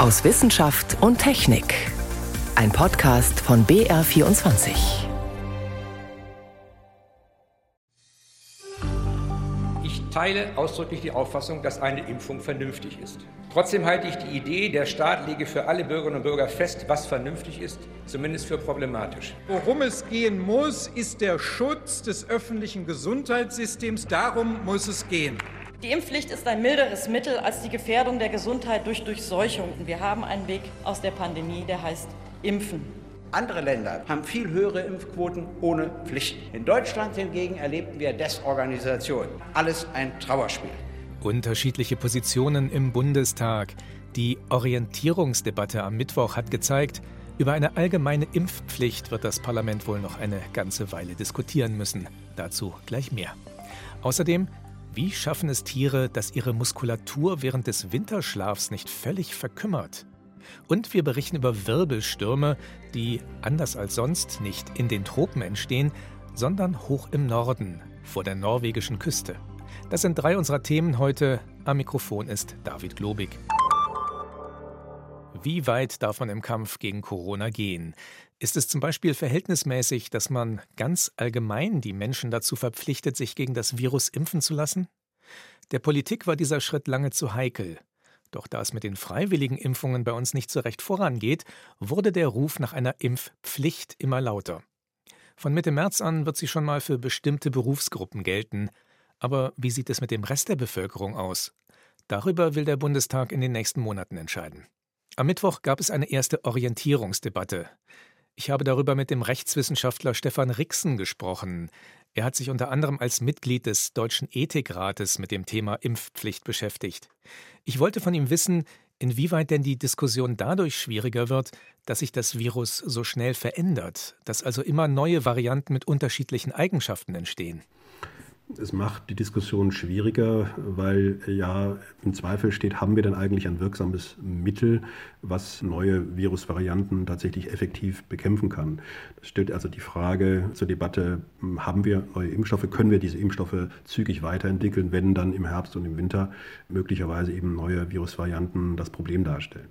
aus Wissenschaft und Technik. Ein Podcast von BR24. Ich teile ausdrücklich die Auffassung, dass eine Impfung vernünftig ist. Trotzdem halte ich die Idee, der Staat lege für alle Bürgerinnen und Bürger fest, was vernünftig ist, zumindest für problematisch. Worum es gehen muss, ist der Schutz des öffentlichen Gesundheitssystems. Darum muss es gehen. Die Impfpflicht ist ein milderes Mittel als die Gefährdung der Gesundheit durch Durchseuchung. Wir haben einen Weg aus der Pandemie, der heißt Impfen. Andere Länder haben viel höhere Impfquoten ohne Pflichten. In Deutschland hingegen erlebten wir Desorganisation. Alles ein Trauerspiel. Unterschiedliche Positionen im Bundestag. Die Orientierungsdebatte am Mittwoch hat gezeigt, über eine allgemeine Impfpflicht wird das Parlament wohl noch eine ganze Weile diskutieren müssen. Dazu gleich mehr. Außerdem wie schaffen es Tiere, dass ihre Muskulatur während des Winterschlafs nicht völlig verkümmert? Und wir berichten über Wirbelstürme, die, anders als sonst, nicht in den Tropen entstehen, sondern hoch im Norden, vor der norwegischen Küste. Das sind drei unserer Themen heute. Am Mikrofon ist David Globig. Wie weit darf man im Kampf gegen Corona gehen? Ist es zum Beispiel verhältnismäßig, dass man ganz allgemein die Menschen dazu verpflichtet, sich gegen das Virus impfen zu lassen? Der Politik war dieser Schritt lange zu heikel. Doch da es mit den freiwilligen Impfungen bei uns nicht so recht vorangeht, wurde der Ruf nach einer Impfpflicht immer lauter. Von Mitte März an wird sie schon mal für bestimmte Berufsgruppen gelten. Aber wie sieht es mit dem Rest der Bevölkerung aus? Darüber will der Bundestag in den nächsten Monaten entscheiden. Am Mittwoch gab es eine erste Orientierungsdebatte. Ich habe darüber mit dem Rechtswissenschaftler Stefan Rixen gesprochen. Er hat sich unter anderem als Mitglied des Deutschen Ethikrates mit dem Thema Impfpflicht beschäftigt. Ich wollte von ihm wissen, inwieweit denn die Diskussion dadurch schwieriger wird, dass sich das Virus so schnell verändert, dass also immer neue Varianten mit unterschiedlichen Eigenschaften entstehen. Es macht die Diskussion schwieriger, weil ja im Zweifel steht, haben wir denn eigentlich ein wirksames Mittel, was neue Virusvarianten tatsächlich effektiv bekämpfen kann. Das stellt also die Frage zur Debatte, haben wir neue Impfstoffe, können wir diese Impfstoffe zügig weiterentwickeln, wenn dann im Herbst und im Winter möglicherweise eben neue Virusvarianten das Problem darstellen.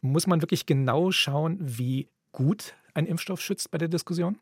Muss man wirklich genau schauen, wie gut ein Impfstoff schützt bei der Diskussion?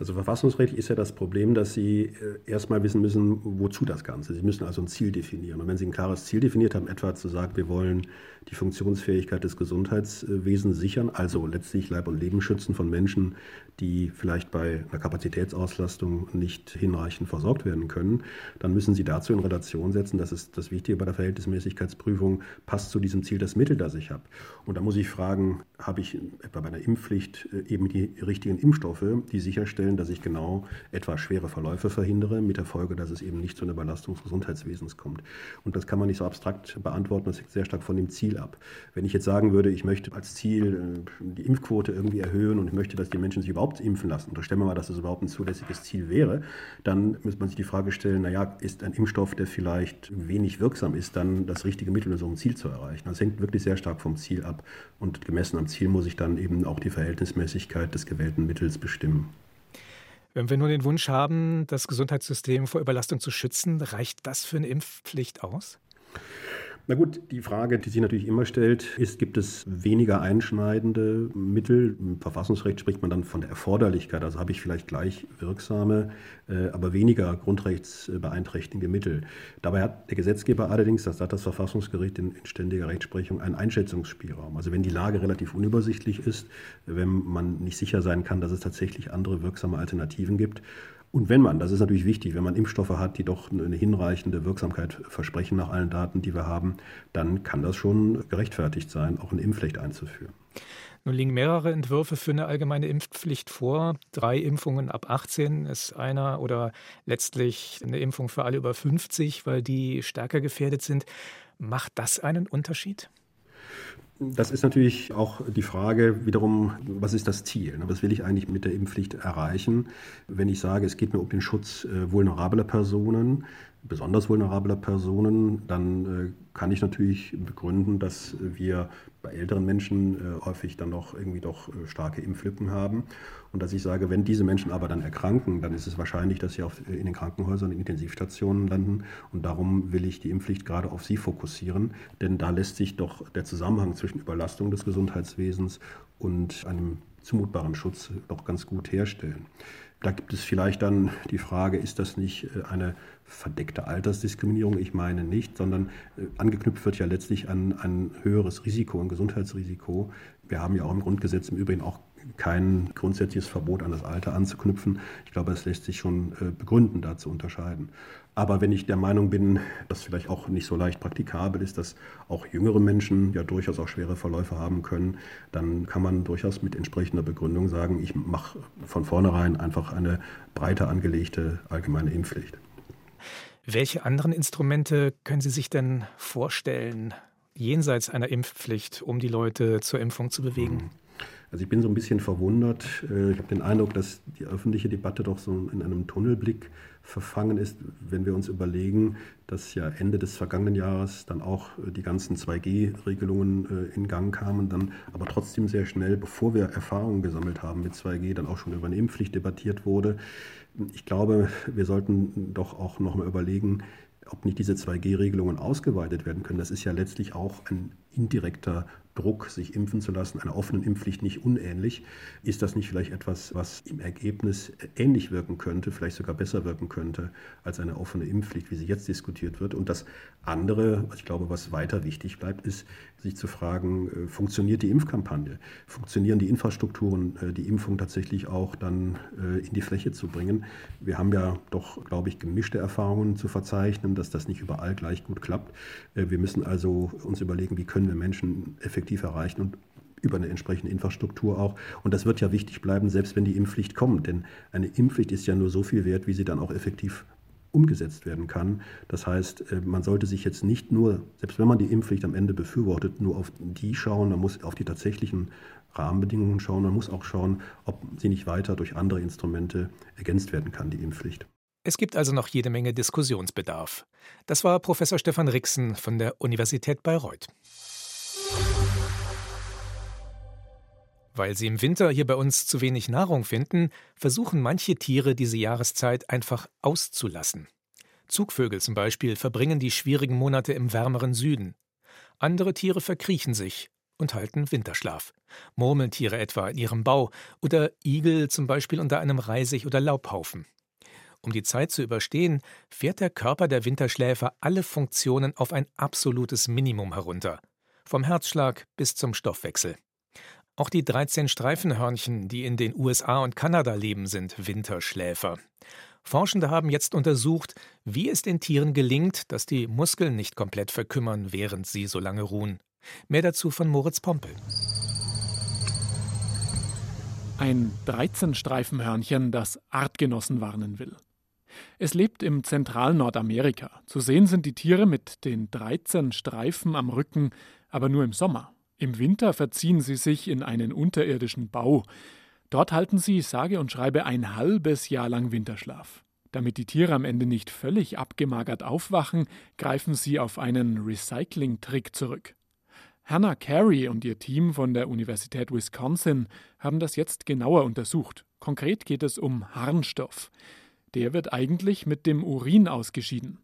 Also verfassungsrechtlich ist ja das Problem, dass Sie äh, erstmal wissen müssen, wozu das Ganze. Sie müssen also ein Ziel definieren. Und wenn Sie ein klares Ziel definiert haben, etwa zu sagen, wir wollen die Funktionsfähigkeit des Gesundheitswesens sichern, also letztlich Leib und Leben schützen von Menschen, die vielleicht bei einer Kapazitätsauslastung nicht hinreichend versorgt werden können, dann müssen Sie dazu in Relation setzen, das ist das Wichtige bei der Verhältnismäßigkeitsprüfung, passt zu diesem Ziel das Mittel, das ich habe. Und da muss ich fragen, habe ich etwa bei einer Impfpflicht äh, eben die richtigen Impfstoffe, die sicherstellen, dass ich genau etwa schwere Verläufe verhindere, mit der Folge, dass es eben nicht zu einer Belastung des Gesundheitswesens kommt. Und das kann man nicht so abstrakt beantworten, das hängt sehr stark von dem Ziel ab. Wenn ich jetzt sagen würde, ich möchte als Ziel äh, die Impfquote irgendwie erhöhen und ich möchte, dass die Menschen sich überhaupt impfen lassen, unterstellen wir mal, dass das überhaupt ein zulässiges Ziel wäre, dann muss man sich die Frage stellen, naja, ist ein Impfstoff, der vielleicht wenig wirksam ist, dann das richtige Mittel, um so ein Ziel zu erreichen? Das hängt wirklich sehr stark vom Ziel ab und gemessen am Ziel muss ich dann eben auch die Verhältnismäßigkeit des gewählten Mittels bestimmen. Wenn wir nur den Wunsch haben, das Gesundheitssystem vor Überlastung zu schützen, reicht das für eine Impfpflicht aus? Na gut, die Frage, die sich natürlich immer stellt, ist, gibt es weniger einschneidende Mittel? Im Verfassungsrecht spricht man dann von der Erforderlichkeit. Also habe ich vielleicht gleich wirksame, äh, aber weniger grundrechtsbeeinträchtigende Mittel. Dabei hat der Gesetzgeber allerdings, das hat das Verfassungsgericht in, in ständiger Rechtsprechung, einen Einschätzungsspielraum. Also wenn die Lage relativ unübersichtlich ist, wenn man nicht sicher sein kann, dass es tatsächlich andere wirksame Alternativen gibt, und wenn man, das ist natürlich wichtig, wenn man Impfstoffe hat, die doch eine hinreichende Wirksamkeit versprechen nach allen Daten, die wir haben, dann kann das schon gerechtfertigt sein, auch eine Impfpflicht einzuführen. Nun liegen mehrere Entwürfe für eine allgemeine Impfpflicht vor. Drei Impfungen ab 18 ist einer oder letztlich eine Impfung für alle über 50, weil die stärker gefährdet sind. Macht das einen Unterschied? Das ist natürlich auch die Frage wiederum, was ist das Ziel? Was will ich eigentlich mit der Impfpflicht erreichen? Wenn ich sage, es geht mir um den Schutz äh, vulnerabler Personen, besonders vulnerabler Personen, dann äh, kann ich natürlich begründen, dass wir bei älteren Menschen äh, häufig dann noch irgendwie doch äh, starke Impflücken haben. Und dass ich sage, wenn diese Menschen aber dann erkranken, dann ist es wahrscheinlich, dass sie auf, äh, in den Krankenhäusern, in Intensivstationen landen. Und darum will ich die Impfpflicht gerade auf sie fokussieren. Denn da lässt sich doch der Zusammenhang zwischen Überlastung des Gesundheitswesens und einem zumutbaren Schutz doch ganz gut herstellen. Da gibt es vielleicht dann die Frage, ist das nicht eine verdeckte Altersdiskriminierung? Ich meine nicht, sondern angeknüpft wird ja letztlich an ein höheres Risiko, ein Gesundheitsrisiko. Wir haben ja auch im Grundgesetz im Übrigen auch kein grundsätzliches Verbot an das Alter anzuknüpfen. Ich glaube, es lässt sich schon äh, begründen, da zu unterscheiden. Aber wenn ich der Meinung bin, dass vielleicht auch nicht so leicht praktikabel ist, dass auch jüngere Menschen ja durchaus auch schwere Verläufe haben können, dann kann man durchaus mit entsprechender Begründung sagen, ich mache von vornherein einfach eine breiter angelegte allgemeine Impfpflicht. Welche anderen Instrumente können Sie sich denn vorstellen, jenseits einer Impfpflicht, um die Leute zur Impfung zu bewegen? Also ich bin so ein bisschen verwundert. Äh, ich habe den Eindruck, dass die öffentliche Debatte doch so in einem Tunnelblick verfangen ist, wenn wir uns überlegen, dass ja Ende des vergangenen Jahres dann auch äh, die ganzen 2G-Regelungen äh, in Gang kamen, dann aber trotzdem sehr schnell, bevor wir Erfahrungen gesammelt haben mit 2G, dann auch schon über eine Impfpflicht debattiert wurde. Ich glaube, wir sollten doch auch noch mal überlegen, ob nicht diese 2G-Regelungen ausgeweitet werden können. Das ist ja letztlich auch ein indirekter Druck, sich impfen zu lassen, einer offenen Impfpflicht nicht unähnlich. Ist das nicht vielleicht etwas, was im Ergebnis ähnlich wirken könnte, vielleicht sogar besser wirken könnte als eine offene Impfpflicht, wie sie jetzt diskutiert wird? Und das andere, ich glaube, was weiter wichtig bleibt, ist, sich zu fragen, äh, funktioniert die Impfkampagne? Funktionieren die Infrastrukturen, äh, die Impfung tatsächlich auch dann äh, in die Fläche zu bringen? Wir haben ja doch, glaube ich, gemischte Erfahrungen zu verzeichnen, dass das nicht überall gleich gut klappt. Wir müssen also uns überlegen, wie können wir Menschen effektiv effektiv erreichen und über eine entsprechende Infrastruktur auch. Und das wird ja wichtig bleiben, selbst wenn die Impfpflicht kommt. Denn eine Impfpflicht ist ja nur so viel wert, wie sie dann auch effektiv umgesetzt werden kann. Das heißt, äh, man sollte sich jetzt nicht nur, selbst wenn man die Impfpflicht am Ende befürwortet, nur auf die schauen, man muss auf die tatsächlichen Rahmenbedingungen schauen, man muss auch schauen, ob sie nicht weiter durch andere Instrumente ergänzt werden kann, die Impfpflicht. Es gibt also noch jede Menge Diskussionsbedarf. Das war Professor Stefan Rixen von der Universität Bayreuth. Weil sie im Winter hier bei uns zu wenig Nahrung finden, versuchen manche Tiere diese Jahreszeit einfach auszulassen. Zugvögel zum Beispiel verbringen die schwierigen Monate im wärmeren Süden. Andere Tiere verkriechen sich und halten Winterschlaf. Murmeltiere etwa in ihrem Bau oder Igel zum Beispiel unter einem Reisig- oder Laubhaufen. Um die Zeit zu überstehen, fährt der Körper der Winterschläfer alle Funktionen auf ein absolutes Minimum herunter. Vom Herzschlag bis zum Stoffwechsel. Auch die 13 Streifenhörnchen, die in den USA und Kanada leben, sind Winterschläfer. Forschende haben jetzt untersucht, wie es den Tieren gelingt, dass die Muskeln nicht komplett verkümmern, während sie so lange ruhen. Mehr dazu von Moritz Pompel. Ein 13-Streifenhörnchen, das Artgenossen warnen will. Es lebt im zentralen Nordamerika. Zu sehen sind die Tiere mit den 13 Streifen am Rücken, aber nur im Sommer. Im Winter verziehen sie sich in einen unterirdischen Bau. Dort halten sie, sage und schreibe, ein halbes Jahr lang Winterschlaf. Damit die Tiere am Ende nicht völlig abgemagert aufwachen, greifen sie auf einen Recycling-Trick zurück. Hannah Carey und ihr Team von der Universität Wisconsin haben das jetzt genauer untersucht. Konkret geht es um Harnstoff. Der wird eigentlich mit dem Urin ausgeschieden.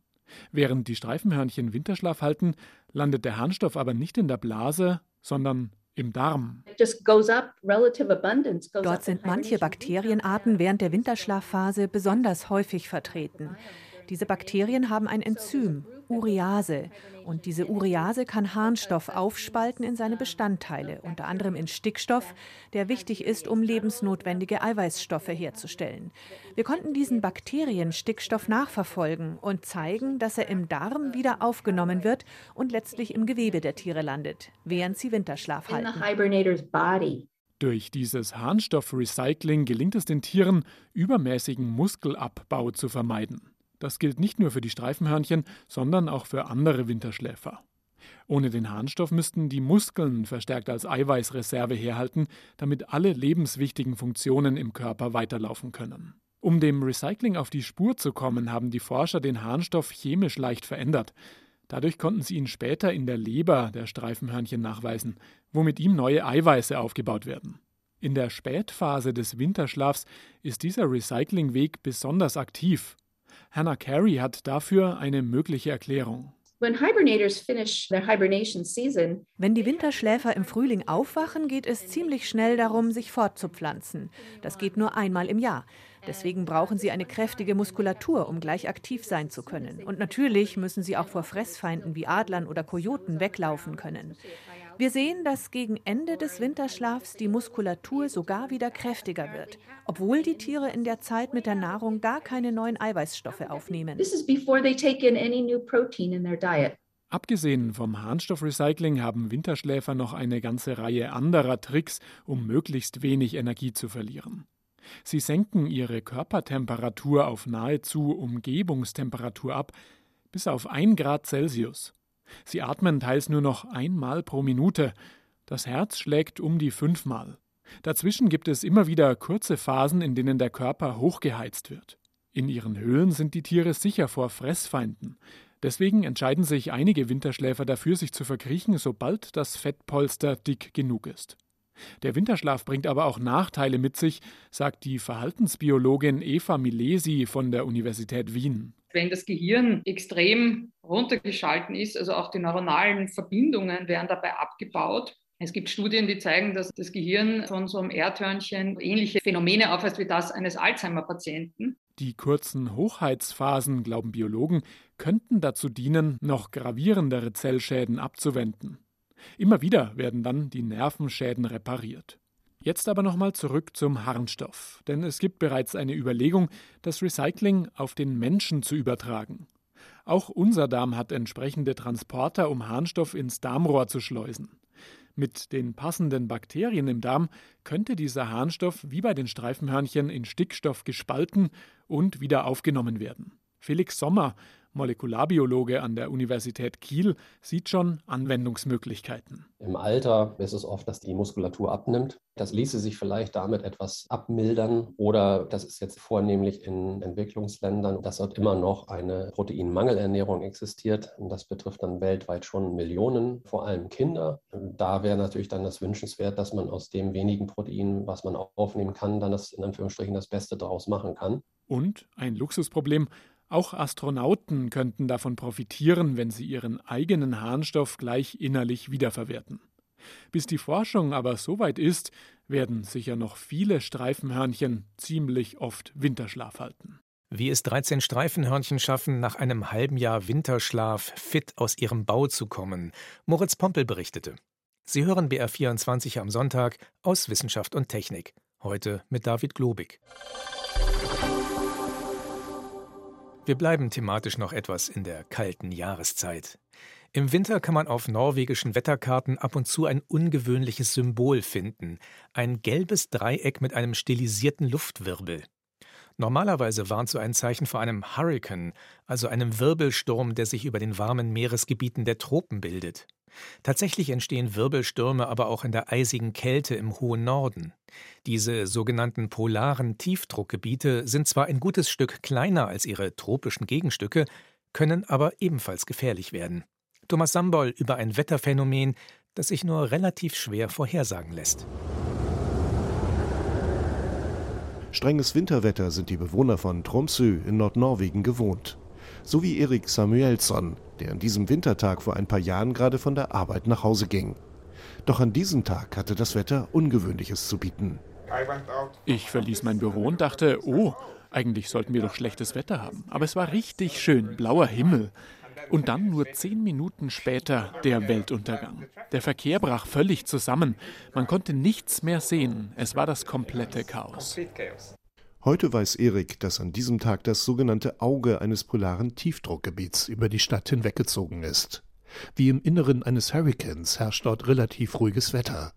Während die Streifenhörnchen Winterschlaf halten, landet der Harnstoff aber nicht in der Blase, sondern im Darm. Dort sind manche Bakterienarten während der Winterschlafphase besonders häufig vertreten. Diese Bakterien haben ein Enzym, Urease. Und diese Urease kann Harnstoff aufspalten in seine Bestandteile, unter anderem in Stickstoff, der wichtig ist, um lebensnotwendige Eiweißstoffe herzustellen. Wir konnten diesen Bakterien Stickstoff nachverfolgen und zeigen, dass er im Darm wieder aufgenommen wird und letztlich im Gewebe der Tiere landet, während sie Winterschlaf halten. Durch dieses Harnstoffrecycling gelingt es den Tieren, übermäßigen Muskelabbau zu vermeiden. Das gilt nicht nur für die Streifenhörnchen, sondern auch für andere Winterschläfer. Ohne den Harnstoff müssten die Muskeln verstärkt als Eiweißreserve herhalten, damit alle lebenswichtigen Funktionen im Körper weiterlaufen können. Um dem Recycling auf die Spur zu kommen, haben die Forscher den Harnstoff chemisch leicht verändert. Dadurch konnten sie ihn später in der Leber der Streifenhörnchen nachweisen, womit ihm neue Eiweiße aufgebaut werden. In der Spätphase des Winterschlafs ist dieser Recyclingweg besonders aktiv Hannah Carey hat dafür eine mögliche Erklärung. Wenn die Winterschläfer im Frühling aufwachen, geht es ziemlich schnell darum, sich fortzupflanzen. Das geht nur einmal im Jahr. Deswegen brauchen sie eine kräftige Muskulatur, um gleich aktiv sein zu können. Und natürlich müssen sie auch vor Fressfeinden wie Adlern oder Kojoten weglaufen können. Wir sehen, dass gegen Ende des Winterschlafs die Muskulatur sogar wieder kräftiger wird, obwohl die Tiere in der Zeit mit der Nahrung gar keine neuen Eiweißstoffe aufnehmen. Abgesehen vom Harnstoffrecycling haben Winterschläfer noch eine ganze Reihe anderer Tricks, um möglichst wenig Energie zu verlieren. Sie senken ihre Körpertemperatur auf nahezu Umgebungstemperatur ab, bis auf 1 Grad Celsius. Sie atmen teils nur noch einmal pro Minute. Das Herz schlägt um die fünfmal. Dazwischen gibt es immer wieder kurze Phasen, in denen der Körper hochgeheizt wird. In ihren Höhlen sind die Tiere sicher vor Fressfeinden. Deswegen entscheiden sich einige Winterschläfer dafür, sich zu verkriechen, sobald das Fettpolster dick genug ist. Der Winterschlaf bringt aber auch Nachteile mit sich, sagt die Verhaltensbiologin Eva Milesi von der Universität Wien. Wenn das Gehirn extrem runtergeschalten ist, also auch die neuronalen Verbindungen werden dabei abgebaut. Es gibt Studien, die zeigen, dass das Gehirn von so einem Erdhörnchen ähnliche Phänomene aufweist wie das eines Alzheimer-Patienten. Die kurzen Hochheitsphasen, glauben Biologen, könnten dazu dienen, noch gravierendere Zellschäden abzuwenden. Immer wieder werden dann die Nervenschäden repariert. Jetzt aber nochmal zurück zum Harnstoff, denn es gibt bereits eine Überlegung, das Recycling auf den Menschen zu übertragen. Auch unser Darm hat entsprechende Transporter, um Harnstoff ins Darmrohr zu schleusen. Mit den passenden Bakterien im Darm könnte dieser Harnstoff wie bei den Streifenhörnchen in Stickstoff gespalten und wieder aufgenommen werden. Felix Sommer Molekularbiologe an der Universität Kiel, sieht schon Anwendungsmöglichkeiten. Im Alter ist es oft, dass die Muskulatur abnimmt. Das ließe sich vielleicht damit etwas abmildern oder das ist jetzt vornehmlich in Entwicklungsländern, dass dort immer noch eine Proteinmangelernährung existiert. Und das betrifft dann weltweit schon Millionen, vor allem Kinder. Da wäre natürlich dann das wünschenswert, dass man aus dem wenigen Protein, was man aufnehmen kann, dann das in Anführungsstrichen das Beste daraus machen kann. Und ein Luxusproblem, auch Astronauten könnten davon profitieren, wenn sie ihren eigenen Harnstoff gleich innerlich wiederverwerten. Bis die Forschung aber so weit ist, werden sicher noch viele Streifenhörnchen ziemlich oft Winterschlaf halten. Wie es 13 Streifenhörnchen schaffen, nach einem halben Jahr Winterschlaf fit aus ihrem Bau zu kommen, Moritz Pompel berichtete. Sie hören BR24 am Sonntag aus Wissenschaft und Technik. Heute mit David Globig. Wir bleiben thematisch noch etwas in der kalten Jahreszeit. Im Winter kann man auf norwegischen Wetterkarten ab und zu ein ungewöhnliches Symbol finden. Ein gelbes Dreieck mit einem stilisierten Luftwirbel. Normalerweise warnt so ein Zeichen vor einem Hurrikan, also einem Wirbelsturm, der sich über den warmen Meeresgebieten der Tropen bildet. Tatsächlich entstehen Wirbelstürme aber auch in der eisigen Kälte im hohen Norden. Diese sogenannten polaren Tiefdruckgebiete sind zwar ein gutes Stück kleiner als ihre tropischen Gegenstücke, können aber ebenfalls gefährlich werden. Thomas Sambol über ein Wetterphänomen, das sich nur relativ schwer vorhersagen lässt. Strenges Winterwetter sind die Bewohner von Tromsø in Nordnorwegen gewohnt. So wie Erik Samuelsson, der an diesem Wintertag vor ein paar Jahren gerade von der Arbeit nach Hause ging. Doch an diesem Tag hatte das Wetter Ungewöhnliches zu bieten. Ich verließ mein Büro und dachte, oh, eigentlich sollten wir doch schlechtes Wetter haben. Aber es war richtig schön, blauer Himmel. Und dann nur zehn Minuten später der Weltuntergang. Der Verkehr brach völlig zusammen. Man konnte nichts mehr sehen. Es war das komplette Chaos. Heute weiß Erik, dass an diesem Tag das sogenannte Auge eines polaren Tiefdruckgebiets über die Stadt hinweggezogen ist. Wie im Inneren eines Hurrikans herrscht dort relativ ruhiges Wetter.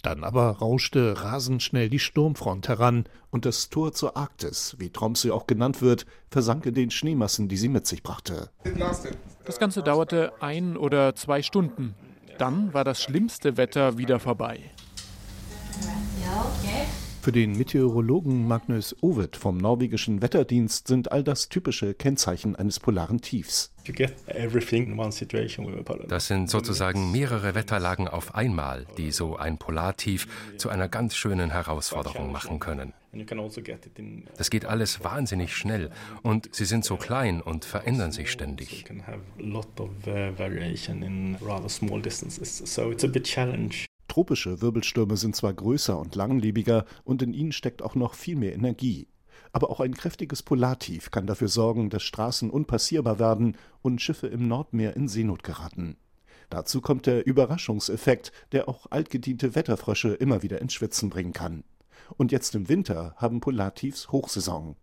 Dann aber rauschte rasend schnell die Sturmfront heran und das Tor zur Arktis, wie Tromsø auch genannt wird, versank in den Schneemassen, die sie mit sich brachte. Das Ganze dauerte ein oder zwei Stunden. Dann war das schlimmste Wetter wieder vorbei. Für den Meteorologen Magnus Ovid vom norwegischen Wetterdienst sind all das typische Kennzeichen eines polaren Tiefs. Das sind sozusagen mehrere Wetterlagen auf einmal, die so ein Polartief zu einer ganz schönen Herausforderung machen können. Also das geht alles wahnsinnig schnell und sie sind so klein und verändern sich ständig. Tropische Wirbelstürme sind zwar größer und langlebiger und in ihnen steckt auch noch viel mehr Energie. Aber auch ein kräftiges Polartief kann dafür sorgen, dass Straßen unpassierbar werden und Schiffe im Nordmeer in Seenot geraten. Dazu kommt der Überraschungseffekt, der auch altgediente Wetterfrösche immer wieder ins Schwitzen bringen kann. Und jetzt im Winter haben Polartiefs Hochsaison.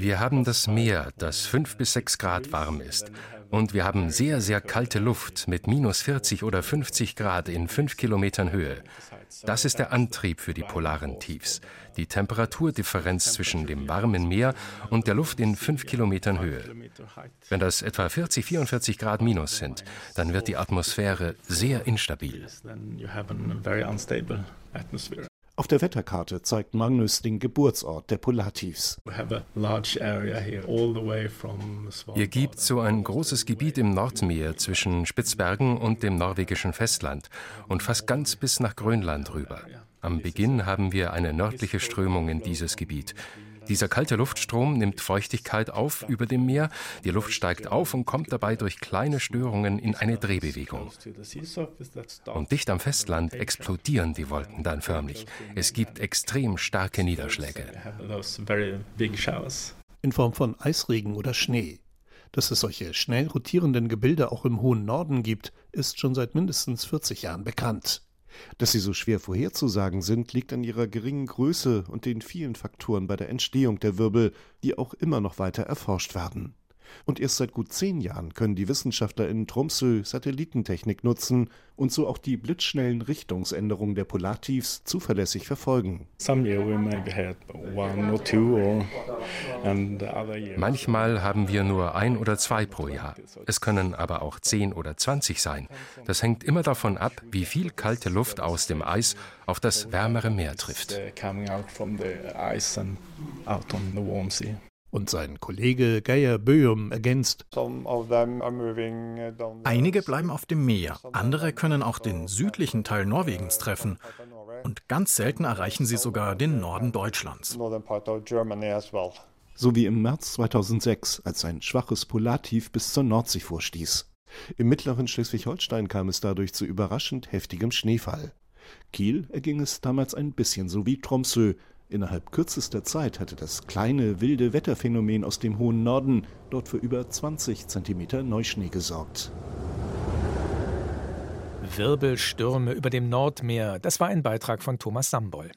Wir haben das Meer, das fünf bis sechs Grad warm ist. Und wir haben sehr, sehr kalte Luft mit minus 40 oder 50 Grad in fünf Kilometern Höhe. Das ist der Antrieb für die polaren Tiefs. Die Temperaturdifferenz zwischen dem warmen Meer und der Luft in fünf Kilometern Höhe. Wenn das etwa 40, 44 Grad minus sind, dann wird die Atmosphäre sehr instabil. Auf der Wetterkarte zeigt Magnus den Geburtsort der Polartiefs. Hier gibt es so ein großes Gebiet im Nordmeer zwischen Spitzbergen und dem norwegischen Festland und fast ganz bis nach Grönland rüber. Am Beginn haben wir eine nördliche Strömung in dieses Gebiet. Dieser kalte Luftstrom nimmt Feuchtigkeit auf über dem Meer, die Luft steigt auf und kommt dabei durch kleine Störungen in eine Drehbewegung. Und dicht am Festland explodieren die Wolken dann förmlich. Es gibt extrem starke Niederschläge. In Form von Eisregen oder Schnee. Dass es solche schnell rotierenden Gebilde auch im hohen Norden gibt, ist schon seit mindestens 40 Jahren bekannt. Dass sie so schwer vorherzusagen sind, liegt an ihrer geringen Größe und den vielen Faktoren bei der Entstehung der Wirbel, die auch immer noch weiter erforscht werden. Und erst seit gut zehn Jahren können die Wissenschaftler in Tromsø Satellitentechnik nutzen und so auch die blitzschnellen Richtungsänderungen der Polartiefs zuverlässig verfolgen. Manchmal haben wir nur ein oder zwei pro Jahr. Es können aber auch zehn oder zwanzig sein. Das hängt immer davon ab, wie viel kalte Luft aus dem Eis auf das wärmere Meer trifft. Und sein Kollege Geir Böhm ergänzt. Einige bleiben auf dem Meer, andere können auch den südlichen Teil Norwegens treffen. Und ganz selten erreichen sie sogar den Norden Deutschlands. So wie im März 2006, als ein schwaches Polartief bis zur Nordsee vorstieß. Im mittleren Schleswig-Holstein kam es dadurch zu überraschend heftigem Schneefall. Kiel erging es damals ein bisschen so wie Tromsø, Innerhalb kürzester Zeit hatte das kleine, wilde Wetterphänomen aus dem hohen Norden dort für über 20 Zentimeter Neuschnee gesorgt. Wirbelstürme über dem Nordmeer, das war ein Beitrag von Thomas Samboll.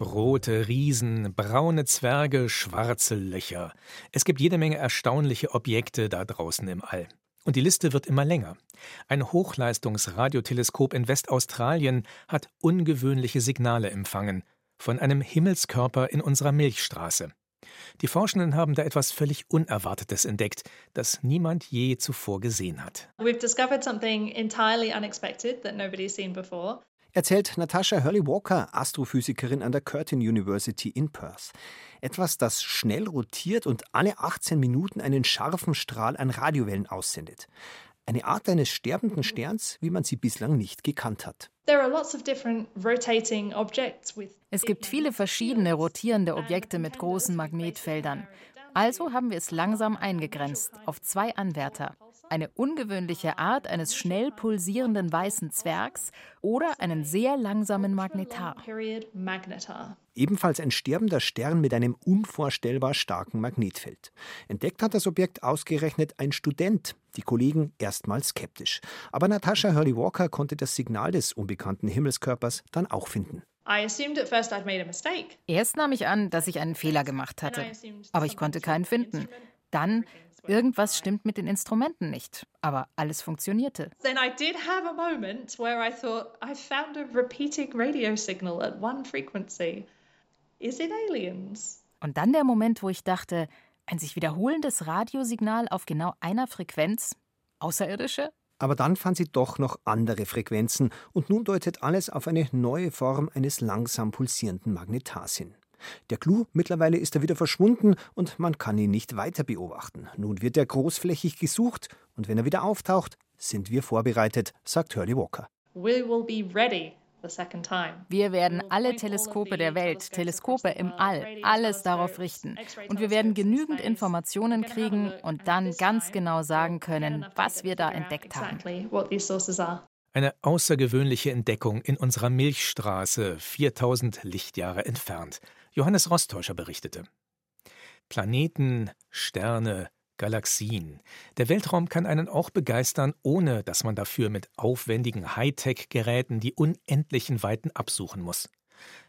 Rote Riesen, braune Zwerge, schwarze Löcher. Es gibt jede Menge erstaunliche Objekte da draußen im All. Und die Liste wird immer länger. Ein Hochleistungsradioteleskop in Westaustralien hat ungewöhnliche Signale empfangen von einem Himmelskörper in unserer Milchstraße. Die Forschenden haben da etwas völlig Unerwartetes entdeckt, das niemand je zuvor gesehen hat. We've discovered something entirely unexpected that nobody's seen before erzählt Natasha Hurley Walker, Astrophysikerin an der Curtin University in Perth. Etwas, das schnell rotiert und alle 18 Minuten einen scharfen Strahl an Radiowellen aussendet. Eine Art eines sterbenden Sterns, wie man sie bislang nicht gekannt hat. Es gibt viele verschiedene rotierende Objekte mit großen Magnetfeldern. Also haben wir es langsam eingegrenzt auf zwei Anwärter eine ungewöhnliche Art eines schnell pulsierenden weißen Zwergs oder einen sehr langsamen Magnetar. Ebenfalls ein sterbender Stern mit einem unvorstellbar starken Magnetfeld. Entdeckt hat das Objekt ausgerechnet ein Student. Die Kollegen erstmals skeptisch. Aber Natasha Hurley Walker konnte das Signal des unbekannten Himmelskörpers dann auch finden. Erst nahm ich an, dass ich einen Fehler gemacht hatte, aber ich konnte keinen finden. Dann Irgendwas stimmt mit den Instrumenten nicht, aber alles funktionierte. Then I did have a moment where I thought I found a repeating radio signal at one frequency. Is it aliens? Und dann der Moment, wo ich dachte, ein sich wiederholendes Radiosignal auf genau einer Frequenz? Außerirdische? Aber dann fand sie doch noch andere Frequenzen und nun deutet alles auf eine neue Form eines langsam pulsierenden Magnetars hin. Der Clou mittlerweile ist er wieder verschwunden und man kann ihn nicht weiter beobachten. Nun wird er großflächig gesucht und wenn er wieder auftaucht, sind wir vorbereitet, sagt Hurley Walker. We will be ready wir werden alle Teleskope der Welt, Teleskope im All, alles darauf richten. Und wir werden genügend Informationen kriegen und dann ganz genau sagen können, was wir da entdeckt haben. Eine außergewöhnliche Entdeckung in unserer Milchstraße, 4000 Lichtjahre entfernt. Johannes Rostäuscher berichtete. Planeten, Sterne, Galaxien. Der Weltraum kann einen auch begeistern, ohne dass man dafür mit aufwendigen Hightech-Geräten die unendlichen Weiten absuchen muss.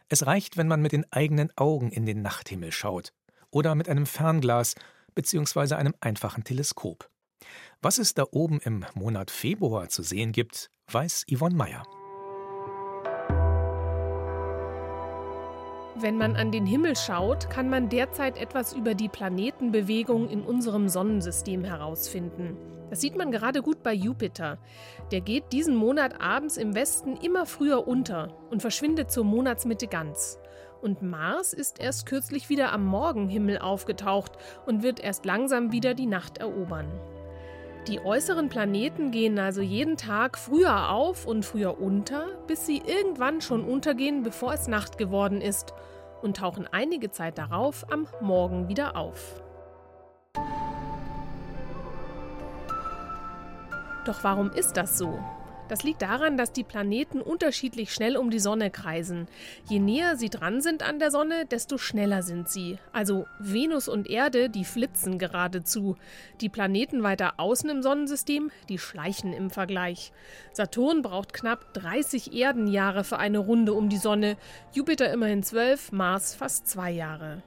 Es reicht, wenn man mit den eigenen Augen in den Nachthimmel schaut oder mit einem Fernglas bzw. einem einfachen Teleskop. Was es da oben im Monat Februar zu sehen gibt, weiß Yvonne Meyer. Wenn man an den Himmel schaut, kann man derzeit etwas über die Planetenbewegung in unserem Sonnensystem herausfinden. Das sieht man gerade gut bei Jupiter. Der geht diesen Monat abends im Westen immer früher unter und verschwindet zur Monatsmitte ganz. Und Mars ist erst kürzlich wieder am Morgenhimmel aufgetaucht und wird erst langsam wieder die Nacht erobern. Die äußeren Planeten gehen also jeden Tag früher auf und früher unter, bis sie irgendwann schon untergehen, bevor es Nacht geworden ist, und tauchen einige Zeit darauf am Morgen wieder auf. Doch warum ist das so? Das liegt daran, dass die Planeten unterschiedlich schnell um die Sonne kreisen. Je näher sie dran sind an der Sonne, desto schneller sind sie. Also Venus und Erde, die flitzen geradezu. Die Planeten weiter außen im Sonnensystem, die schleichen im Vergleich. Saturn braucht knapp 30 Erdenjahre für eine Runde um die Sonne, Jupiter immerhin 12, Mars fast zwei Jahre.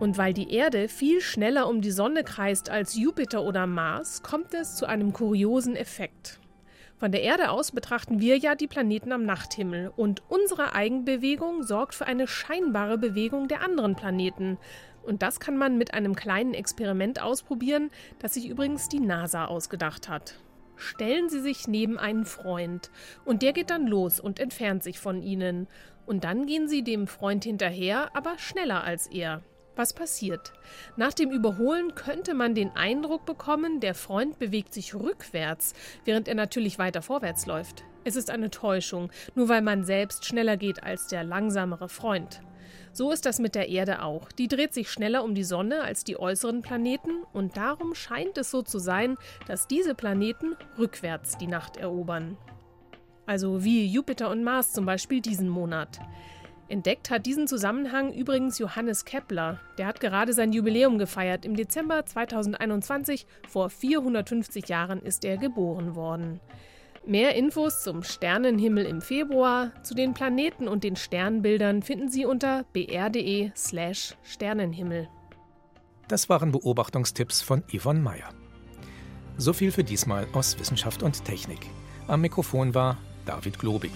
Und weil die Erde viel schneller um die Sonne kreist als Jupiter oder Mars, kommt es zu einem kuriosen Effekt. Von der Erde aus betrachten wir ja die Planeten am Nachthimmel und unsere Eigenbewegung sorgt für eine scheinbare Bewegung der anderen Planeten. Und das kann man mit einem kleinen Experiment ausprobieren, das sich übrigens die NASA ausgedacht hat. Stellen Sie sich neben einen Freund und der geht dann los und entfernt sich von Ihnen. Und dann gehen Sie dem Freund hinterher, aber schneller als er. Was passiert? Nach dem Überholen könnte man den Eindruck bekommen, der Freund bewegt sich rückwärts, während er natürlich weiter vorwärts läuft. Es ist eine Täuschung, nur weil man selbst schneller geht als der langsamere Freund. So ist das mit der Erde auch. Die dreht sich schneller um die Sonne als die äußeren Planeten und darum scheint es so zu sein, dass diese Planeten rückwärts die Nacht erobern. Also wie Jupiter und Mars zum Beispiel diesen Monat. Entdeckt hat diesen Zusammenhang übrigens Johannes Kepler. Der hat gerade sein Jubiläum gefeiert. Im Dezember 2021, vor 450 Jahren, ist er geboren worden. Mehr Infos zum Sternenhimmel im Februar, zu den Planeten und den Sternbildern finden Sie unter br.de/slash Sternenhimmel. Das waren Beobachtungstipps von Yvonne Meyer. So viel für diesmal aus Wissenschaft und Technik. Am Mikrofon war David Globig.